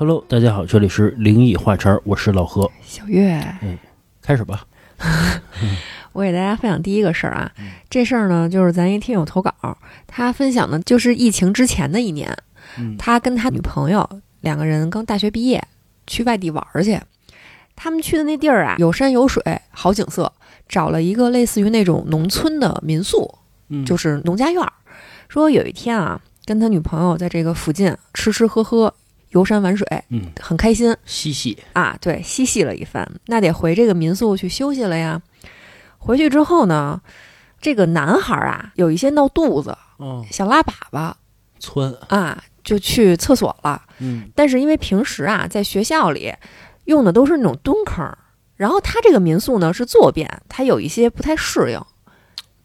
Hello，大家好，这里是灵异话茬儿，我是老何。小月，开始吧。我给大家分享第一个事儿啊，这事儿呢就是咱一听友投稿，他分享的就是疫情之前的一年，嗯他跟他女朋友两个人刚大学毕业，去外地玩儿去。他们去的那地儿啊，有山有水，好景色，找了一个类似于那种农村的民宿，嗯就是农家院儿。说有一天啊，跟他女朋友在这个附近吃吃喝喝，游山玩水，嗯，很开心。嬉戏。啊，对，嬉戏了一番，那得回这个民宿去休息了呀。回去之后呢，这个男孩啊有一些闹肚子，哦，想拉粑粑窜。啊，就去厕所了。嗯但是因为平时啊在学校里用的都是那种蹲坑，然后他这个民宿呢是坐便，他有一些不太适应。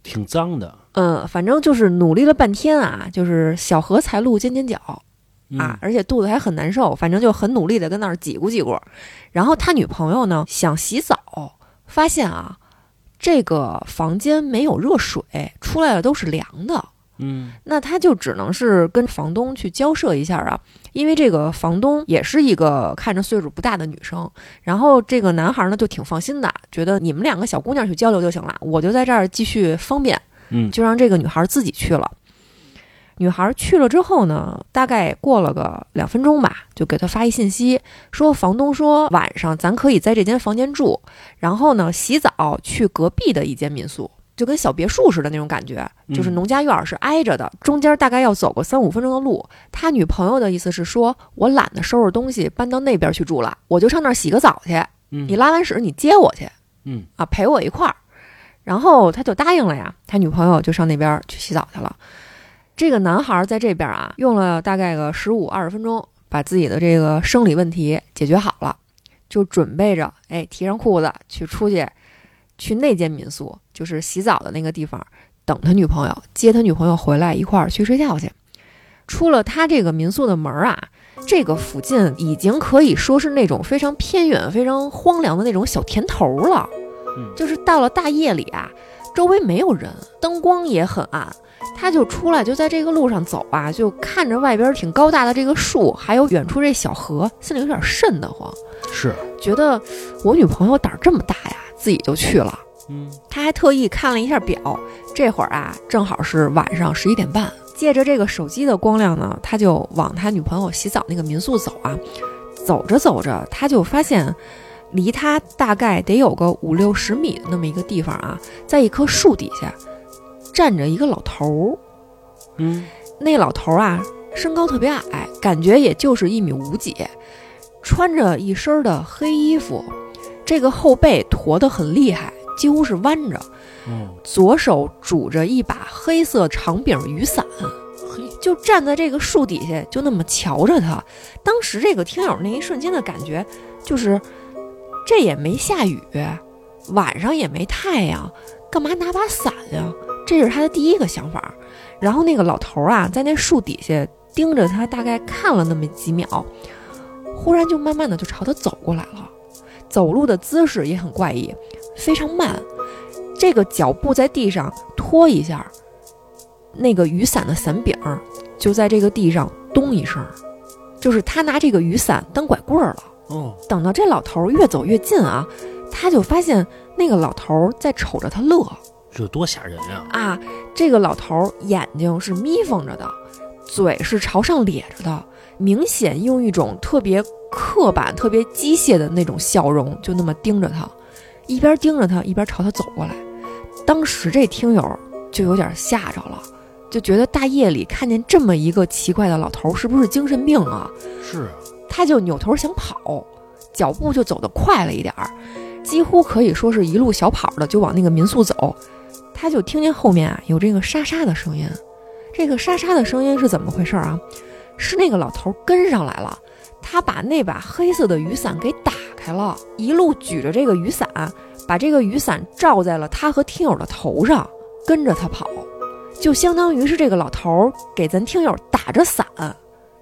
挺脏的。嗯，反正就是努力了半天啊，就是小荷才露尖尖角。嗯啊，，而且肚子还很难受，反正就很努力的跟那儿挤咕挤咕。然后他女朋友呢想洗澡，发现啊这个房间没有热水，出来的都是凉的。嗯那他就只能是跟房东去交涉一下啊，因为这个房东也是一个看着岁数不大的女生，然后这个男孩呢就挺放心的，觉得你们两个小姑娘去交流就行了，我就在这儿继续方便，嗯，就让这个女孩自己去了。女孩去了之后呢，大概过了个两分钟吧，就给她发一信息，说房东说晚上咱可以在这间房间住，然后呢洗澡去隔壁的一间民宿，就跟小别墅似的那种感觉，就是嗯农家院儿是挨着的，中间大概要走个三五分钟的路。他女朋友的意思是说，我懒得收拾东西搬到那边去住了，我就上那儿洗个澡去，嗯你拉完屎你接我去。嗯啊，陪我一块儿。然后他就答应了呀，他女朋友就上那边去洗澡去了。这个男孩在这边啊，用了大概个十五二十分钟，把自己的这个生理问题解决好了，就准备着，哎，提上裤子去出去，去那间民宿，就是洗澡的那个地方，等他女朋友，接他女朋友回来一块儿去睡觉去。出了他这个民宿的门儿啊，这个附近已经可以说是那种非常偏远、非常荒凉的那种小田头了。嗯就是到了大夜里啊，周围没有人，灯光也很暗，他就出来就在这个路上走啊，就看着外边挺高大的这个树，还有远处这小河，心里有点瘆得慌，是。觉得我女朋友胆儿这么大呀，自己就去了。嗯他还特意看了一下表，这会儿啊正好是晚上十一点半。借着这个手机的光亮呢，他就往他女朋友洗澡那个民宿走啊。走着走着，他就发现，离他大概得有个五六十米的那么一个地方啊，在一棵树底下站着一个老头儿。嗯那老头儿啊，身高特别矮，感觉也就是一米五几，穿着一身的黑衣服，这个后背驼得很厉害，几乎是弯着。嗯左手拄着一把黑色长柄雨伞，嘿就站在这个树底下，就那么瞧着他。当时这个听友那一瞬间的感觉，就是这也没下雨，晚上也没太阳，干嘛拿把伞呀？这是他的第一个想法。然后那个老头儿啊，在那树底下盯着他，大概看了那么几秒，忽然就慢慢的就朝他走过来了，走路的姿势也很怪异，非常慢。这个脚步在地上拖一下，那个雨伞的伞柄儿就在这个地上咚一声，就是他拿这个雨伞当拐棍儿了。哦等到这老头儿越走越近啊，他就发现那个老头儿在瞅着他乐这多吓人呀！啊。这个老头儿眼睛是眯缝着的，嘴是朝上咧着的，明显用一种特别刻板、特别机械的那种笑容，就那么盯着他，一边盯着他，一边朝他走过来。当时这听友就有点吓着了，就觉得大夜里看见这么一个奇怪的老头儿，是不是精神病啊？是啊。他就扭头想跑，脚步就走得快了一点儿，几乎可以说是一路小跑的就往那个民宿走。他就听见后面啊有这个沙沙的声音，这个沙沙的声音是怎么回事啊？是那个老头跟上来了，他把那把黑色的雨伞给打开了，一路举着这个雨伞，把这个雨伞罩在了他和听友的头上，跟着他跑，就相当于是这个老头给咱听友打着伞，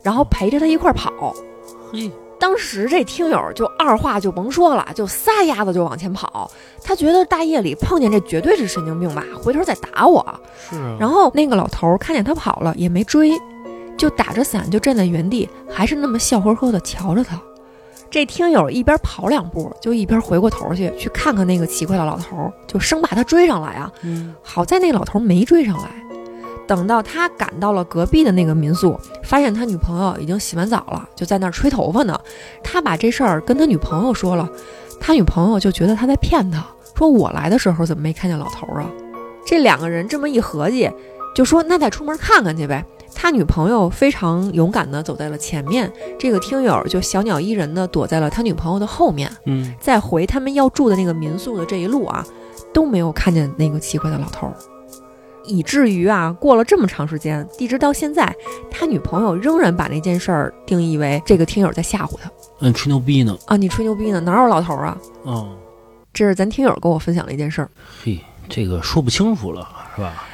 然后陪着他一块跑。嘿，当时这听友就二话就甭说了，就撒丫子就往前跑。他觉得大夜里碰见这绝对是神经病吧，回头再打我。是啊。然后那个老头儿看见他跑了，也没追，就打着伞就站在原地，还是那么笑呵呵的瞧着他。这听友一边跑两步，就一边回过头去去看看那个奇怪的老头，就生怕他追上来啊。嗯，好在那老头没追上来。等到他赶到了隔壁的那个民宿，发现他女朋友已经洗完澡了，就在那儿吹头发呢。他把这事儿跟他女朋友说了，他女朋友就觉得他在骗他，说我来的时候怎么没看见老头啊？这两个人这么一合计，就说那再出门看看去呗。他女朋友非常勇敢地走在了前面，这个听友就小鸟依人地躲在了他女朋友的后面。嗯，在回他们要住的那个民宿的这一路啊，都没有看见那个奇怪的老头儿，以至于啊，过了这么长时间，一直到现在，他女朋友仍然把那件事儿定义为这个听友在吓唬他嗯，吹牛逼呢。啊！你吹牛逼呢？哪有老头儿啊？哦，这是咱听友跟我分享的一件事儿。嘿，这个说不清楚了，是吧？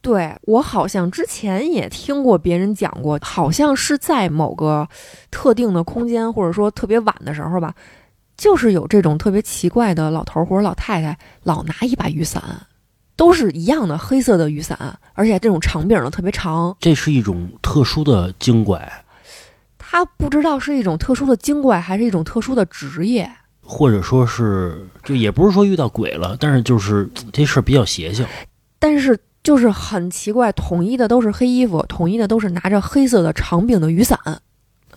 对我好像之前也听过别人讲过，好像是在某个特定的空间，或者说特别晚的时候吧，就是有这种特别奇怪的老头儿或者老太太，老拿一把雨伞，都是一样的黑色的雨伞，而且这种长柄的特别长。这是一种特殊的精怪，他不知道是一种特殊的精怪，还是一种特殊的职业。或者说是，就也不是说遇到鬼了，但是就是这事儿比较邪性。但是就是很奇怪，统一的都是黑衣服，统一的都是拿着黑色的长柄的雨伞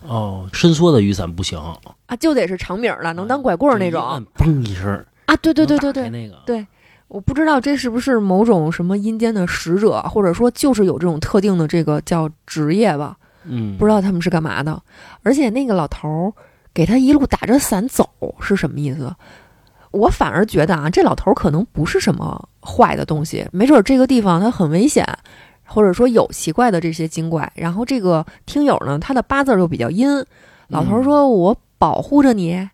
哦，伸缩的雨伞不行，啊，就得是长柄的，能当拐棍儿那种嘣一声，啊。对对对对对那个对我不知道这是不是某种什么阴间的使者，或者说就是有这种特定的这个叫职业吧，嗯，不知道他们是干嘛的。而且那个老头儿给他一路打着伞走是什么意思？我反而觉得啊，这老头儿可能不是什么坏的东西，没准儿这个地方它很危险，或者说有奇怪的这些精怪。然后这个听友呢，他的八字儿又比较阴，老头儿说：“我保护着你，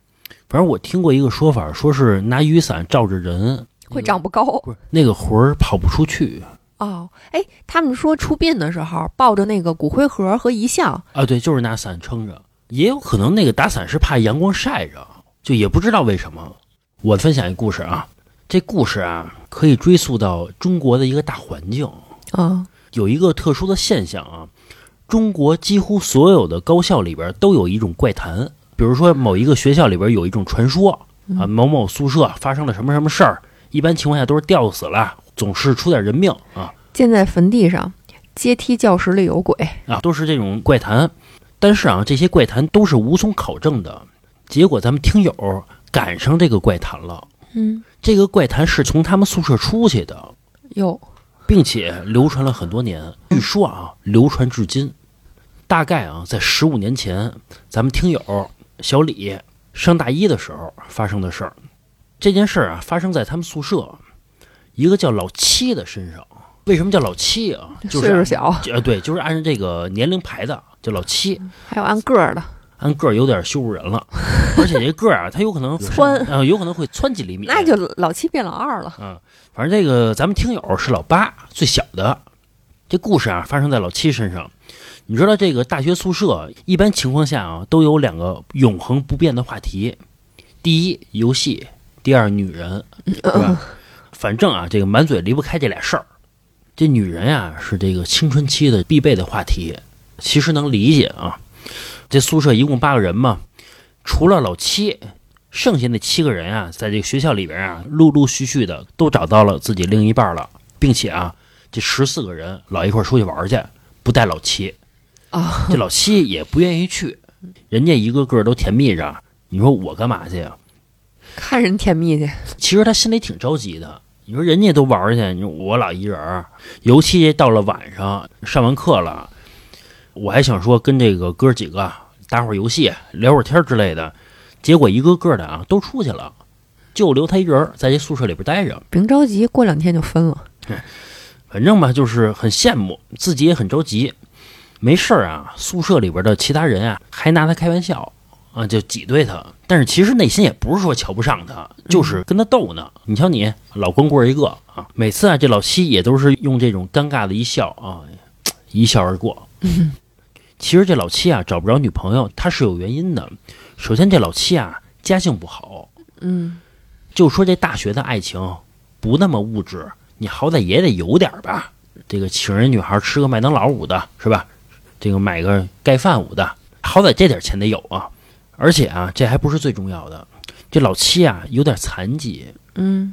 反正我听过一个说法，说是拿雨伞照着人会长不高。不是那个魂儿跑不出去哦，哎，他们说出殡的时候抱着那个骨灰盒和遗像，啊，对，就是拿伞撑着，也有可能那个打伞是怕阳光晒着，就也不知道为什么。我分享一故事啊，这故事啊可以追溯到中国的一个大环境，啊，有一个特殊的现象啊，中国几乎所有的高校里边都有一种怪谈，比如说某一个学校里边有一种传说啊，某某宿舍发生了什么什么事儿，一般情况下都是吊死了，总是出点人命啊建在坟地上，阶梯教室里有鬼。啊，都是这种怪谈。但是啊，这些怪谈都是无从考证的。结果咱们听友赶上这个怪谈了，嗯，这个怪谈是从他们宿舍出去的，有并且流传了很多年，据说啊，流传至今。大概啊，在十五年前，咱们听友小李上大一的时候发生的事儿。这件事儿啊，发生在他们宿舍一个叫老七的身上。为什么叫老七啊？就是岁数小，呃，对，就是按照这个年龄排的，叫老七。还有按个儿的，按个儿有点羞辱人了，而且这个儿啊，他有可能窜啊、有可能会窜几厘米。那就老七变老二了。嗯，反正这个咱们听友是老八，最小的。这故事啊，发生在老七身上。你知道，这个大学宿舍一般情况下啊，都有两个永恒不变的话题：第一，游戏；第二，女人，是吧？反正啊，这个满嘴离不开这俩事儿。这女人呀、是这个青春期的必备的话题。其实能理解啊，这宿舍一共八个人嘛，除了老七，剩下那七个人啊，在这个学校里边啊，陆陆续续的都找到了自己另一半了，并且啊，这十四个人老一块儿出去玩去，不带老七。啊，这老七也不愿意去，人家一个个都甜蜜着，你说我干嘛去呀？看人甜蜜去，其实他心里挺着急的。你说人家都玩儿去，你说我老一人儿，尤其到了晚上上完课了，我还想说跟这个哥几个打会儿游戏、聊会儿天之类的，结果一个个的啊都出去了，就留他一人儿在这宿舍里边待着。别着急，过两天就分了。反正吧，就是很羡慕，自己也很着急。没事儿啊，宿舍里边的其他人啊还拿他开玩笑啊，就挤兑他。但是其实内心也不是说瞧不上他，就是跟他斗呢。你瞧你老光棍一个啊，每次啊这老七也都是用这种尴尬的一笑啊，一笑而过。其实这老七啊找不着女朋友，他是有原因的。首先这老七啊家境不好，嗯，就说这大学的爱情不那么物质，你好歹也得有点吧。这个请人女孩吃个麦当劳五的是吧？这个买个盖饭五的，好歹这点钱得有啊。而且啊，这还不是最重要的，这老七啊有点残疾，嗯，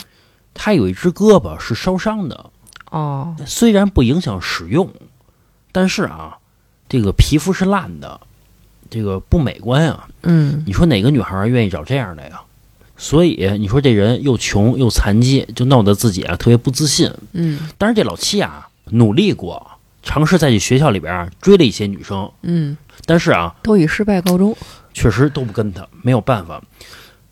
他有一只胳膊是烧伤的，哦，虽然不影响使用，但是啊，这个皮肤是烂的，这个不美观啊。嗯。你说哪个女孩愿意找这样的呀？所以你说这人又穷又残疾，就闹得自己啊特别不自信。嗯。但是这老七啊努力过，尝试在这学校里边啊追了一些女生，嗯，但是啊都以失败告终。确实都不跟他，没有办法。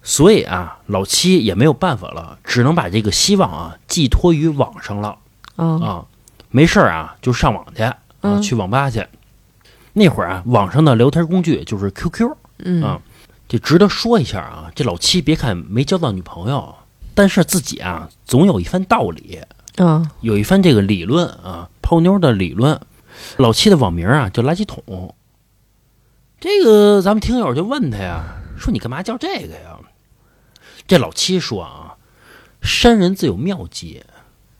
所以啊，老七也没有办法了，只能把这个希望啊寄托于网上了啊啊。没事儿啊，就上网去啊，嗯去网吧去。那会儿啊，网上的聊天工具就是 QQ。嗯啊这值得说一下啊，这老七别看没交到女朋友，但是自己啊总有一番道理，啊有一番这个理论啊，泡妞的理论。老七的网名啊叫垃圾桶。这个咱们听友就问他呀，说你干嘛叫这个呀？这老七说啊，山人自有妙计，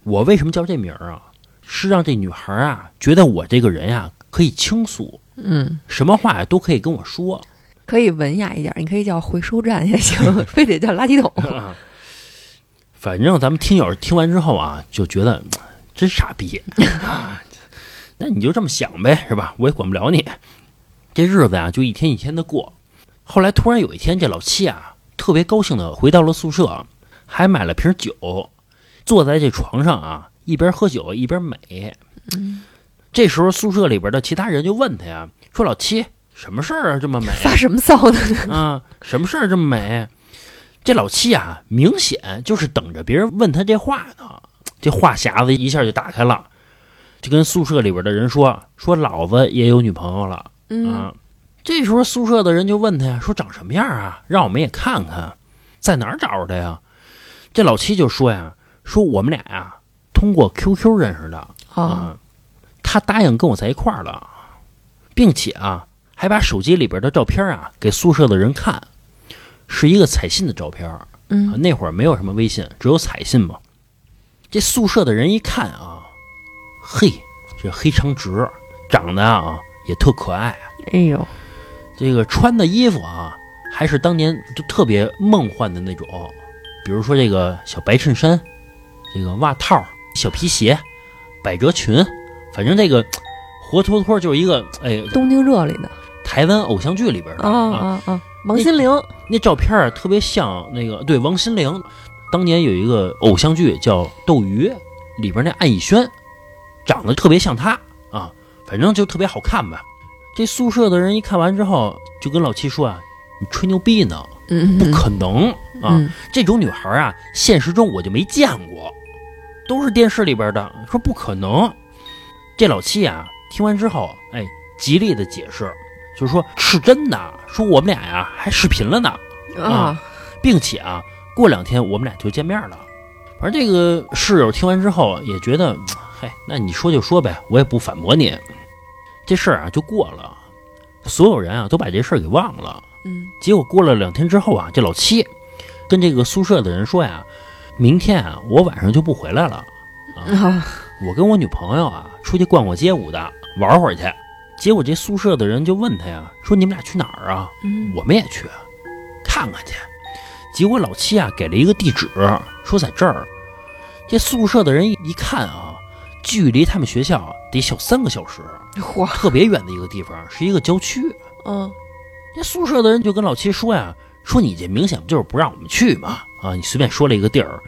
我为什么叫这名儿啊？是让这女孩啊觉得我这个人呀、可以倾诉，嗯，什么话呀都可以跟我说。可以文雅一点，你可以叫回收站也行，非得叫垃圾桶。反正咱们听友听完之后啊，就觉得嗯真傻逼啊，那你就这么想呗，是吧？我也管不了你。这日子啊，就一天一天的过。后来突然有一天，这老七啊，特别高兴的回到了宿舍，还买了瓶酒，坐在这床上啊，一边喝酒一边美。这时候宿舍里边的其他人就问他呀，说老七什么事儿啊，这么美？发什么骚呢？啊，什么事儿这么美？这老七啊，明显就是等着别人问他这话呢。这话匣子一下就打开了，就跟宿舍里边的人说：“说老子也有女朋友了嗯啊。”这时候宿舍的人就问他呀：“说长什么样啊？让我们也看看，在哪儿找着的呀？”这老七就说呀：“说我们俩呀，通过 QQ 认识的啊啊，他答应跟我在一块儿了，并且啊，还把手机里边的照片啊给宿舍的人看，是一个彩信的照片。啊嗯那会儿没有什么微信，只有彩信嘛。这宿舍的人一看啊，嘿，这黑长直，长得啊也特可爱，哎呦，这个穿的衣服啊，还是当年就特别梦幻的那种，比如说这个小白衬衫，这个袜套、小皮鞋、百褶裙，反正这个活脱脱就是一个哎东京热里的台湾偶像剧里边的啊啊啊！王心凌那照片儿特别像那个对王心凌，当年有一个偶像剧叫《斗鱼》，里边那安以轩长得特别像她啊，反正就特别好看吧。这宿舍的人一看完之后，就跟老七说啊：“你吹牛逼呢？嗯，不可能啊！嗯这种女孩啊，现实中我就没见过，都是电视里边的。说不可能。”这老七啊，听完之后，哎，极力的解释，就是说是真的，说我们俩呀还视频了呢。啊，并且啊，过两天我们俩就见面了。反正这个室友听完之后也觉得，嗨，那你说就说呗，我也不反驳你。这事儿啊就过了，所有人啊都把这事儿给忘了。嗯结果过了两天之后啊，这老七跟这个宿舍的人说呀，明天啊我晚上就不回来了，啊，我跟我女朋友啊出去逛逛街舞的，玩会儿去。结果这宿舍的人就问他呀，说你们俩去哪儿啊？嗯我们也去看看去。结果老七啊给了一个地址，说在这儿。这宿舍的人一一看啊，距离他们学校得小三个小时，嚯，特别远的一个地方，是一个郊区。嗯这宿舍的人就跟老七说呀，说你这明显不就是不让我们去吗？啊，你随便说了一个地儿。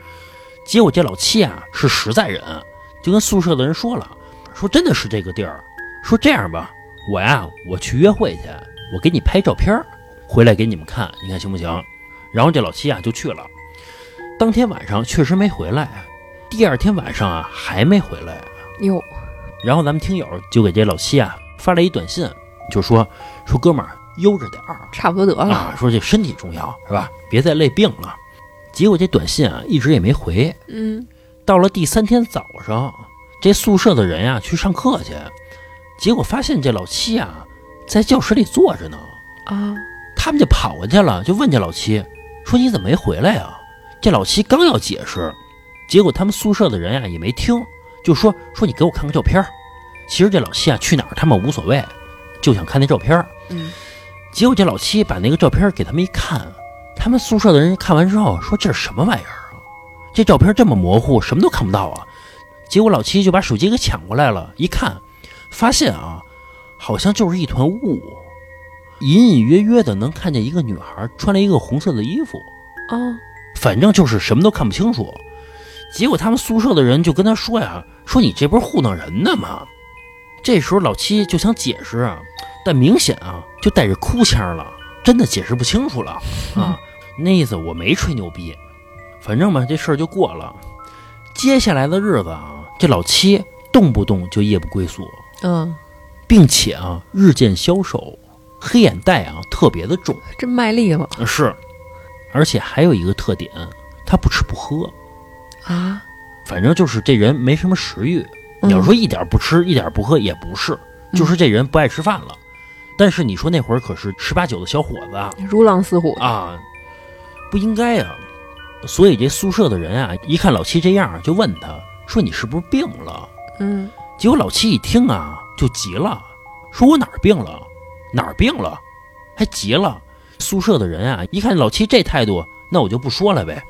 结果这老七啊是实在人，就跟宿舍的人说了，说真的是这个地儿。说这样吧，我呀我去约会去，我给你拍照片儿，回来给你们看，你看行不行？然后这老七啊就去了。当天晚上确实没回来，第二天晚上啊还没回来。哟，然后咱们听友就给这老七啊发了一短信，就说说哥们儿悠着点儿。差不多得了。啊，说这身体重要是吧？别再累病了。结果这短信啊一直也没回。嗯到了第三天早上，这宿舍的人呀、去上课去，结果发现这老七啊在教室里坐着呢。啊，他们就跑过去了，就问这老七说：“你怎么没回来呀？”这老七刚要解释，结果他们宿舍的人呀、也没听，就说：“说你给我看个照片儿。”其实这老七啊去哪儿他们无所谓，就想看那照片结果这老七把那个照片给他们一看，他们宿舍的人看完之后说：“这是什么玩意儿啊？这照片这么模糊，什么都看不到啊！”结果老七就把手机给抢过来了，一看，发现啊，好像就是一团雾，隐隐约约的能看见一个女孩穿了一个红色的衣服，啊，反正就是什么都看不清楚。结果他们宿舍的人就跟他说呀：“说你这不是糊弄人呢吗？”这时候老七就想解释啊，但明显啊就带着哭腔了，真的解释不清楚了 啊。那意思我没吹牛逼，反正嘛这事儿就过了。接下来的日子啊，这老七动不动就夜不归宿，嗯，并且啊日渐消瘦，黑眼袋啊特别的重。真卖力了是，而且还有一个特点，他不吃不喝，啊！反正就是这人没什么食欲。嗯你要说一点不吃一点不喝也不是，就是这人不爱吃饭了。但是你说那会儿可是十八九的小伙子啊如狼似虎，啊，不应该啊。所以这宿舍的人啊，一看老七这样，就问他说：“你是不是病了嗯？”结果老七一听啊，就急了，说：“我哪儿病了？哪儿病了？”还急了。宿舍的人啊，一看老七这态度，那我就不说了呗。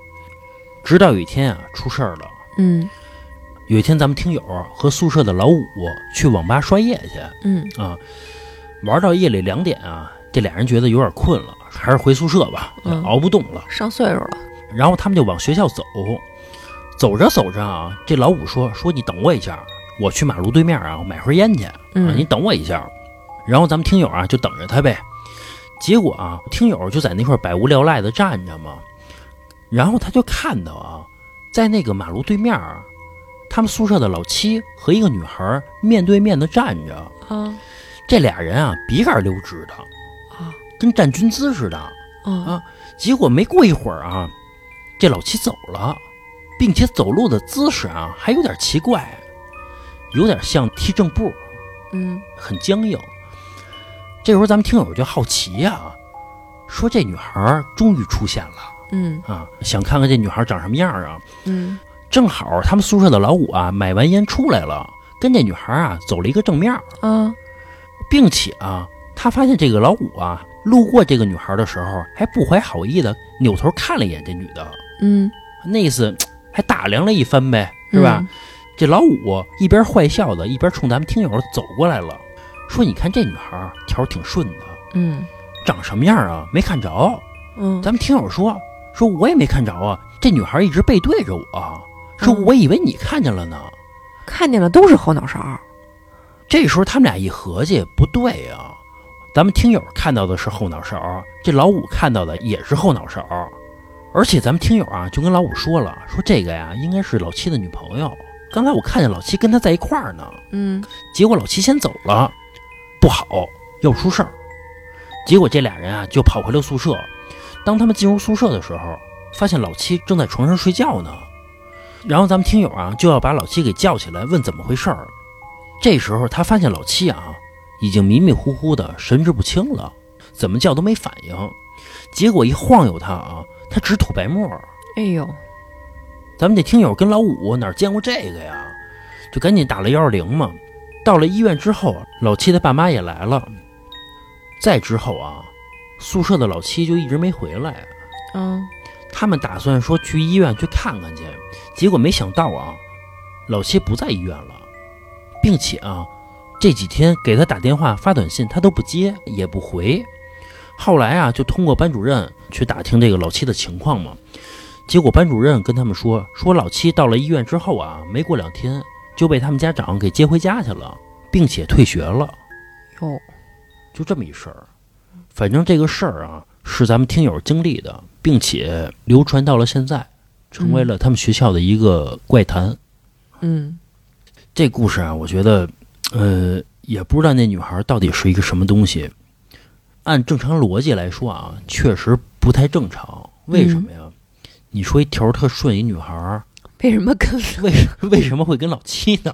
直到有一天啊，出事儿了。嗯有一天，咱们听友和宿舍的老五去网吧刷夜去嗯啊，玩到夜里两点啊，这俩人觉得有点困了，还是回宿舍吧，嗯熬不动了。上岁数了，然后他们就往学校走，走着走着啊，这老五说：“说你等我一下，我去马路对面啊买盒烟去啊，嗯你等我一下。”然后咱们听友啊就等着他呗。结果啊，听友就在那块百无聊赖的站着嘛，然后他就看到啊，在那个马路对面儿，他们宿舍的老七和一个女孩面对面的站着，啊。这俩人啊笔杆溜直的，啊。跟站军姿似的。啊结果没过一会儿啊，这老七走了，并且走路的姿势啊还有点奇怪，有点像踢正步，嗯。很僵硬。这时候咱们听友就好奇呀、说这女孩终于出现了嗯啊，想看看这女孩长什么样啊。嗯正好他们宿舍的老五啊买完烟出来了，跟这女孩啊走了一个正面，啊并且啊他发现这个老五啊路过这个女孩的时候还不怀好意的扭头看了一眼这女的。嗯，那意思还打量了一番呗，是吧？这老五一边坏笑的，一边冲咱们听友走过来了，说：“你看这女孩儿条挺顺的，嗯长什么样啊？没看着。嗯”咱们听友说：“说我也没看着啊，这女孩一直背对着我，说嗯我以为你看见了呢。看见了都是后脑勺，这时候他们俩一合计，不对啊，咱们听友看到的是后脑勺，这老五看到的也是后脑勺，而且咱们听友啊就跟老五说了，说这个呀应该是老七的女朋友。刚才我看见老七跟他在一块儿呢，嗯结果老七先走了，不好，要出事儿。结果这俩人啊就跑回了宿舍。当他们进入宿舍的时候，发现老七正在床上睡觉呢。然后咱们听友啊就要把老七给叫起来，问怎么回事儿。这时候他发现老七啊已经迷迷糊糊的，神志不清了，怎么叫都没反应。结果一晃悠他啊，他直吐白沫儿。哎呦，咱们这听友跟老五哪见过这个呀？就赶紧打了幺二零嘛。到了医院之后，老七的爸妈也来了。再之后啊，宿舍的老七就一直没回来。嗯他们打算说去医院去看看去，结果没想到啊，老七不在医院了，并且啊，这几天给他打电话发短信他都不接也不回。后来啊，就通过班主任去打听这个老七的情况嘛。结果班主任跟他们说，说老七到了医院之后啊，没过两天就被他们家长给接回家去了，并且退学了。哟，就这么一事儿。反正这个事儿啊，是咱们听友经历的，并且流传到了现在，成为了他们学校的一个怪谈。嗯这故事啊，我觉得，呃，也不知道那女孩到底是一个什么东西。按正常逻辑来说啊，确实不太正常。为什么呀？你说一条特顺一女孩儿，为什么跟为为什么会跟老七呢？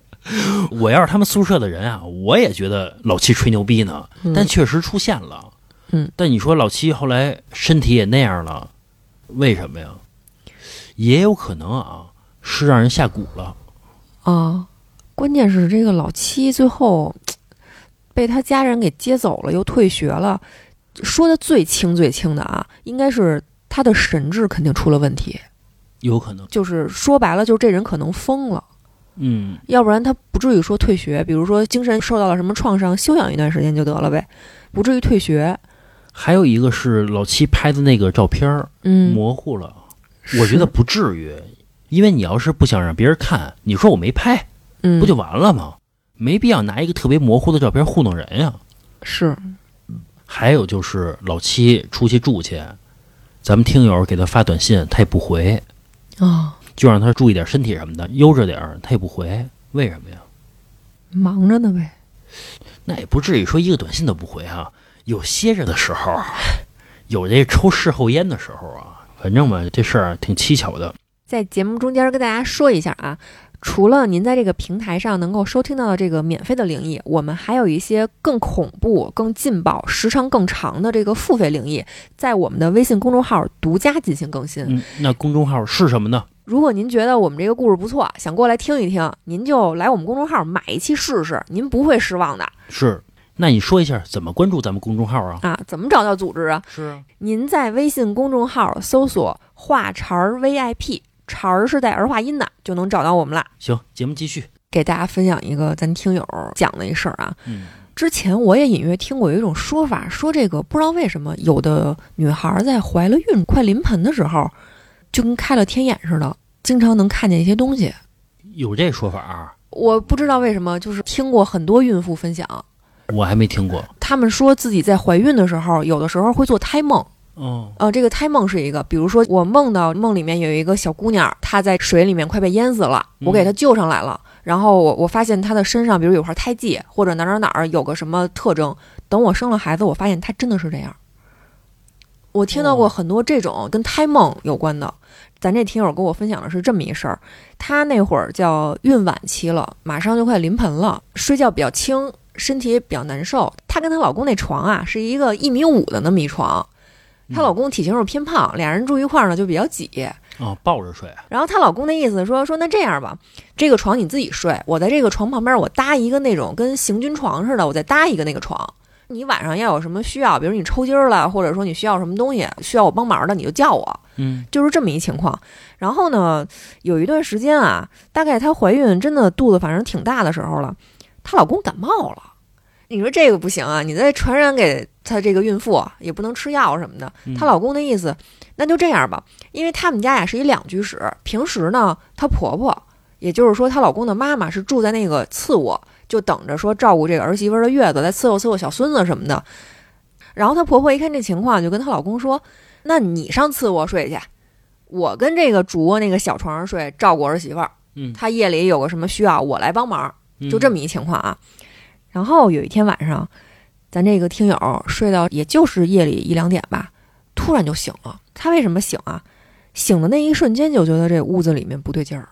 我要是他们宿舍的人啊，我也觉得老七吹牛逼呢。但确实出现了。嗯，但你说老七后来身体也那样了，为什么呀？也有可能啊，是让人下蛊了。啊？关键是这个老七最后 被他家人给接走了，又退学了。说的最轻最轻的啊，应该是他的神智肯定出了问题，有可能，就是说白了，就是这人可能疯了，嗯，要不然他不至于说退学。比如说精神受到了什么创伤，休养一段时间就得了呗，不至于退学。还有一个是老七拍的那个照片儿嗯，模糊了，我觉得不至于，因为你要是不想让别人看，你说我没拍，嗯不就完了吗？没必要拿一个特别模糊的照片糊弄人呀。是还有就是老七出去住去，咱们听友给他发短信，他也不回，啊，就让他注意点身体什么的，悠着点儿，他也不回，为什么呀？忙着呢呗。那也不至于说一个短信都不回啊，有歇着的时候，有这抽事后烟的时候啊，反正嘛，这事儿挺蹊跷的。在节目中间跟大家说一下啊，除了您在这个平台上能够收听到的这个免费的灵异，我们还有一些更恐怖、更劲爆、时长更长的这个付费灵异，在我们的微信公众号独家进行更新。嗯，那公众号是什么呢？如果您觉得我们这个故事不错，想过来听一听，您就来我们公众号买一期试试，您不会失望的是，那你说一下怎么关注咱们公众号啊？啊！怎么找到组织啊？是啊，您在微信公众号搜索“话茬儿 VIP”，茬儿是带儿化音的，就能找到我们了。行，节目继续。给大家分享一个咱听友讲的一事儿啊。嗯，之前我也隐约听过有一种说法，说这个不知道为什么有的女孩在怀了孕、快临盆的时候，就跟开了天眼似的，经常能看见一些东西。有这说法啊，我不知道为什么，就是听过很多孕妇分享，我还没听过。他们说自己在怀孕的时候，有的时候会做胎梦。哦，呃，这个胎梦是一个，比如说我梦到梦里面有一个小姑娘，她在水里面快被淹死了，我给她救上来了，然后我我发现她的身上，比如有块胎记，或者哪哪哪儿有个什么特征，等我生了孩子，我发现她真的是这样。我听到过哦很多这种跟胎梦有关的，咱这听友跟我分享的是这么一事儿，她那会儿叫孕晚期了，马上就快临盆了，睡觉比较轻，身体也比较难受。她跟她老公那床啊，是一个一米五的那么一床，她老公体型又偏胖，俩人住一块儿呢就比较挤。哦，抱着睡。然后她老公的意思说说那这样吧，这个床你自己睡，我在这个床旁边我搭一个那种跟行军床似的，我再搭一个那个床。你晚上要有什么需要，比如你抽筋儿了，或者说你需要什么东西需要我帮忙的，你就叫我。嗯，就是这么一情况。然后呢，有一段时间啊，大概她怀孕真的肚子反正挺大的时候了，她老公感冒了。你说这个不行啊，你再传染给她这个孕妇，也不能吃药什么的。嗯她老公的意思，那就这样吧，因为他们家呀是一两居室，平时呢，她婆婆，也就是说她老公的妈妈是住在那个次卧，就等着说照顾这个儿媳妇的月子，再伺候伺候小孙子什么的。然后她婆婆一看这情况，就跟她老公说：“那你上次卧睡去，我跟这个主卧那个小床上睡，照顾儿媳妇儿。嗯她夜里有个什么需要，我来帮忙。”就这么。么一情况啊。然后有一天晚上，咱这个听友睡到也就是夜里一两点吧，突然就醒了。他为什么醒啊？醒的那一瞬间就觉得这屋子里面不对劲儿。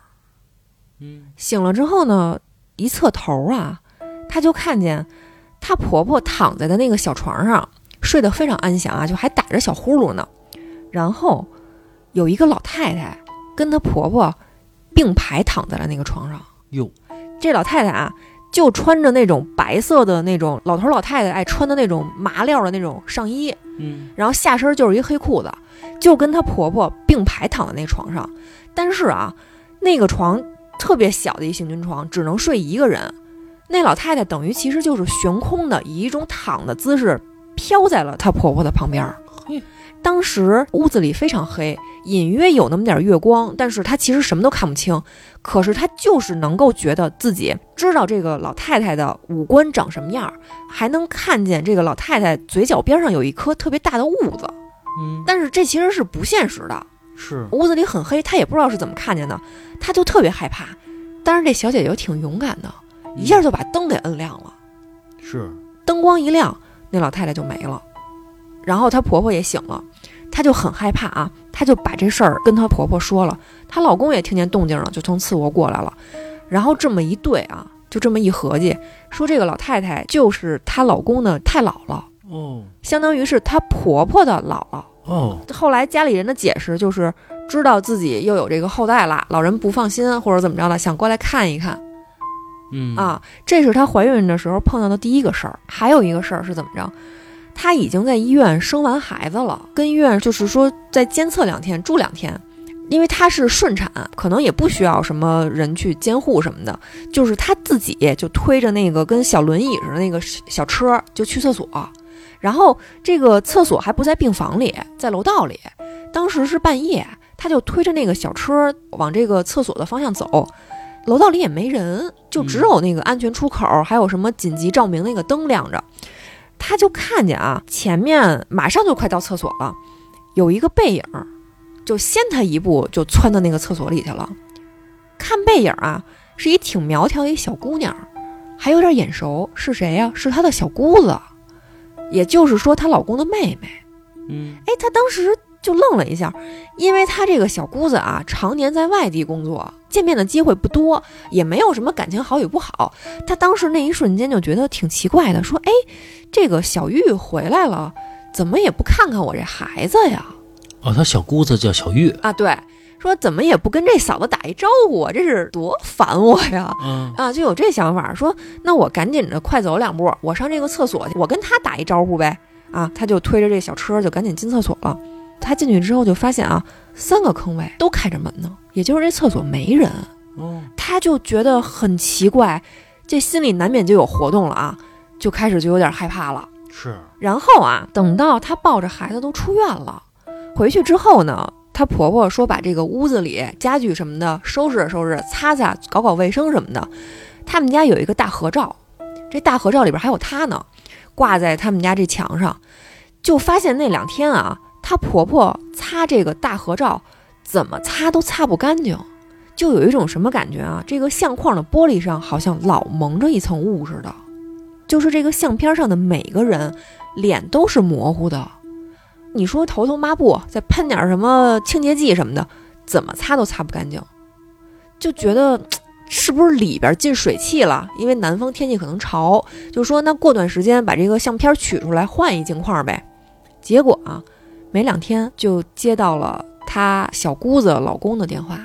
嗯，醒了之后呢，一侧头啊，她就看见她婆婆躺在的那个小床上，睡得非常安详啊，就还打着小呼噜呢。然后有一个老太太跟她婆婆并排躺在了那个床上。哟，这老太太啊，就穿着那种白色的那种老头老太太爱穿的那种麻料的那种上衣，嗯，然后下身就是一黑裤子，就跟她婆婆并排躺在那床上。但是啊，那个床特别小的一行军床，只能睡一个人。那老太太等于其实就是悬空的，以一种躺的姿势飘在了她婆婆的旁边儿。嘿，当时屋子里非常黑，隐约有那么点月光，但是她其实什么都看不清。可是她就是能够觉得自己知道这个老太太的五官长什么样儿，还能看见这个老太太嘴角边上有一颗特别大的痦子。嗯，但是这其实是不现实的，是，屋子里很黑，她也不知道是怎么看见的，她就特别害怕。但是这小姐姐又挺勇敢的，一下就把灯给摁亮了。是，灯光一亮，那老太太就没了。然后她婆婆也醒了，她就很害怕啊，她就把这事儿跟她婆婆说了。她老公也听见动静了，就从次卧过来了。然后这么一对啊，就这么一合计，说这个老太太就是她老公的太姥姥，哦，相当于是她婆婆的姥姥。哦，后来家里人的解释就是，知道自己又有这个后代了，老人不放心或者怎么着的，想过来看一看。嗯啊，这是她怀孕的时候碰到的第一个事儿。还有一个事儿是怎么着？她已经在医院生完孩子了，跟医院就是说再监测两天，住两天，因为她是顺产，可能也不需要什么人去监护什么的，就是她自己就推着那个跟小轮椅似的那个小车就去厕所，然后这个厕所还不在病房里，在楼道里。当时是半夜，她就推着那个小车往这个厕所的方向走。楼道里也没人，就只有那个安全出口，还有什么紧急照明那个灯亮着。他就看见啊，前面马上就快到厕所了，有一个背影，就先他一步就窜到那个厕所里去了。看背影啊，是一挺苗条一小姑娘，还有点眼熟，是谁呀、是她的小姑子，也就是说她老公的妹妹。嗯哎，她当时就愣了一下，因为她这个小姑子啊，常年在外地工作，见面的机会不多，也没有什么感情好与不好。她当时那一瞬间就觉得挺奇怪的，说：“哎，这个小玉回来了，怎么也不看看我这孩子呀？哦，他小姑子叫小玉，啊，对，说怎么也不跟这嫂子打一招呼啊，这是多烦我呀！”嗯啊，就有这想法，说那我赶紧的快走两步，我上这个厕所去，我跟他打一招呼呗。啊，他就推着这小车就赶紧进厕所了。他进去之后就发现啊，三个坑位都开着门呢，也就是这厕所没人。哦，他就觉得很奇怪，这心里难免就有活动了啊，就开始就有点害怕了。是，然后啊，等到她抱着孩子都出院了，回去之后呢，她婆婆说把这个屋子里家具什么的收拾收拾、擦擦、搞搞卫生什么的。他们家有一个大合照，这大合照里边还有她呢，挂在他们家这墙上。就发现那两天啊，她婆婆擦这个大合照，怎么擦都擦不干净，就有一种什么感觉啊？这个相框的玻璃上好像老蒙着一层雾似的。就是这个相片上的每个人脸都是模糊的。你说头头抹布，再喷点什么清洁剂什么的，怎么擦都擦不干净，就觉得 是不是里边进水汽了？因为南方天气可能潮，就说那过段时间把这个相片取出来换一镜框呗。结果啊，没两天就接到了她小姑子老公的电话，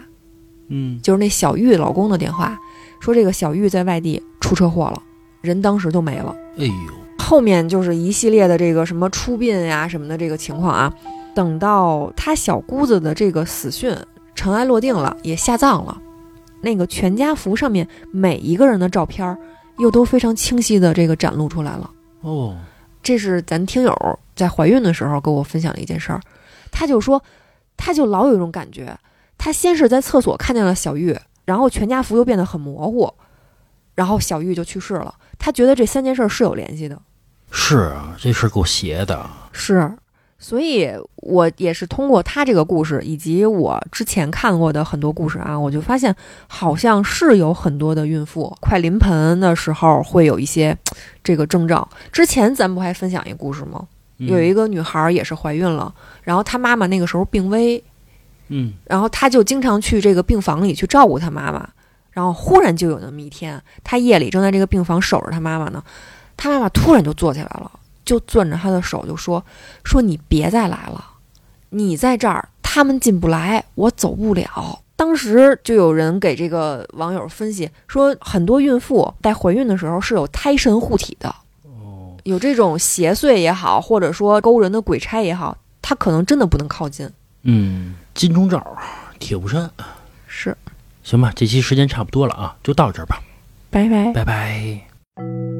嗯就是那小玉老公的电话，说这个小玉在外地出车祸了，人当时就没了。哎呦，后面就是一系列的这个什么出殡呀、什么的这个情况啊。等到她小姑子的这个死讯尘埃落定了，也下葬了，那个全家福上面每一个人的照片儿又都非常清晰的这个展露出来了。哦，这是咱听友在怀孕的时候跟我分享了一件事儿，他就说，他就老有一种感觉，他先是在厕所看见了小玉，然后全家福又变得很模糊，然后小玉就去世了。他觉得这三件事儿是有联系的。是啊，这事儿够邪的。是，所以我也是通过他这个故事，以及我之前看过的很多故事啊，我就发现好像是有很多的孕妇快临盆的时候会有一些这个征兆。之前咱不还分享一个故事吗？有一个，女孩儿也是怀孕了，然后她妈妈那个时候病危，嗯然后她就经常去这个病房里去照顾她妈妈。然后忽然就有那么一天，她夜里正在这个病房守着她妈妈呢，她妈妈突然就坐起来了，就攥着她的手就说：“说你别再来了，你在这儿，他们进不来，我走不了。”当时就有人给这个网友分析说，很多孕妇在怀孕的时候是有胎神护体的，哦，有这种邪祟也好，或者说勾人的鬼差也好，他可能真的不能靠近。嗯，金钟罩，铁布衫。是，行吧，这期时间差不多了啊，就到这儿吧，拜拜。拜拜。